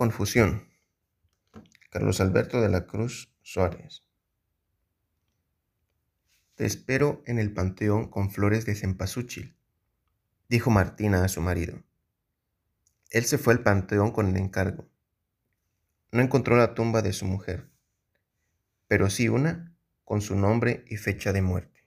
Confusión. Carlos Alberto de la Cruz Suárez. Te espero en el panteón con flores de cempasúchil, dijo Martina a su marido. Él se fue al panteón con el encargo. No encontró la tumba de su mujer, pero sí una con su nombre y fecha de muerte.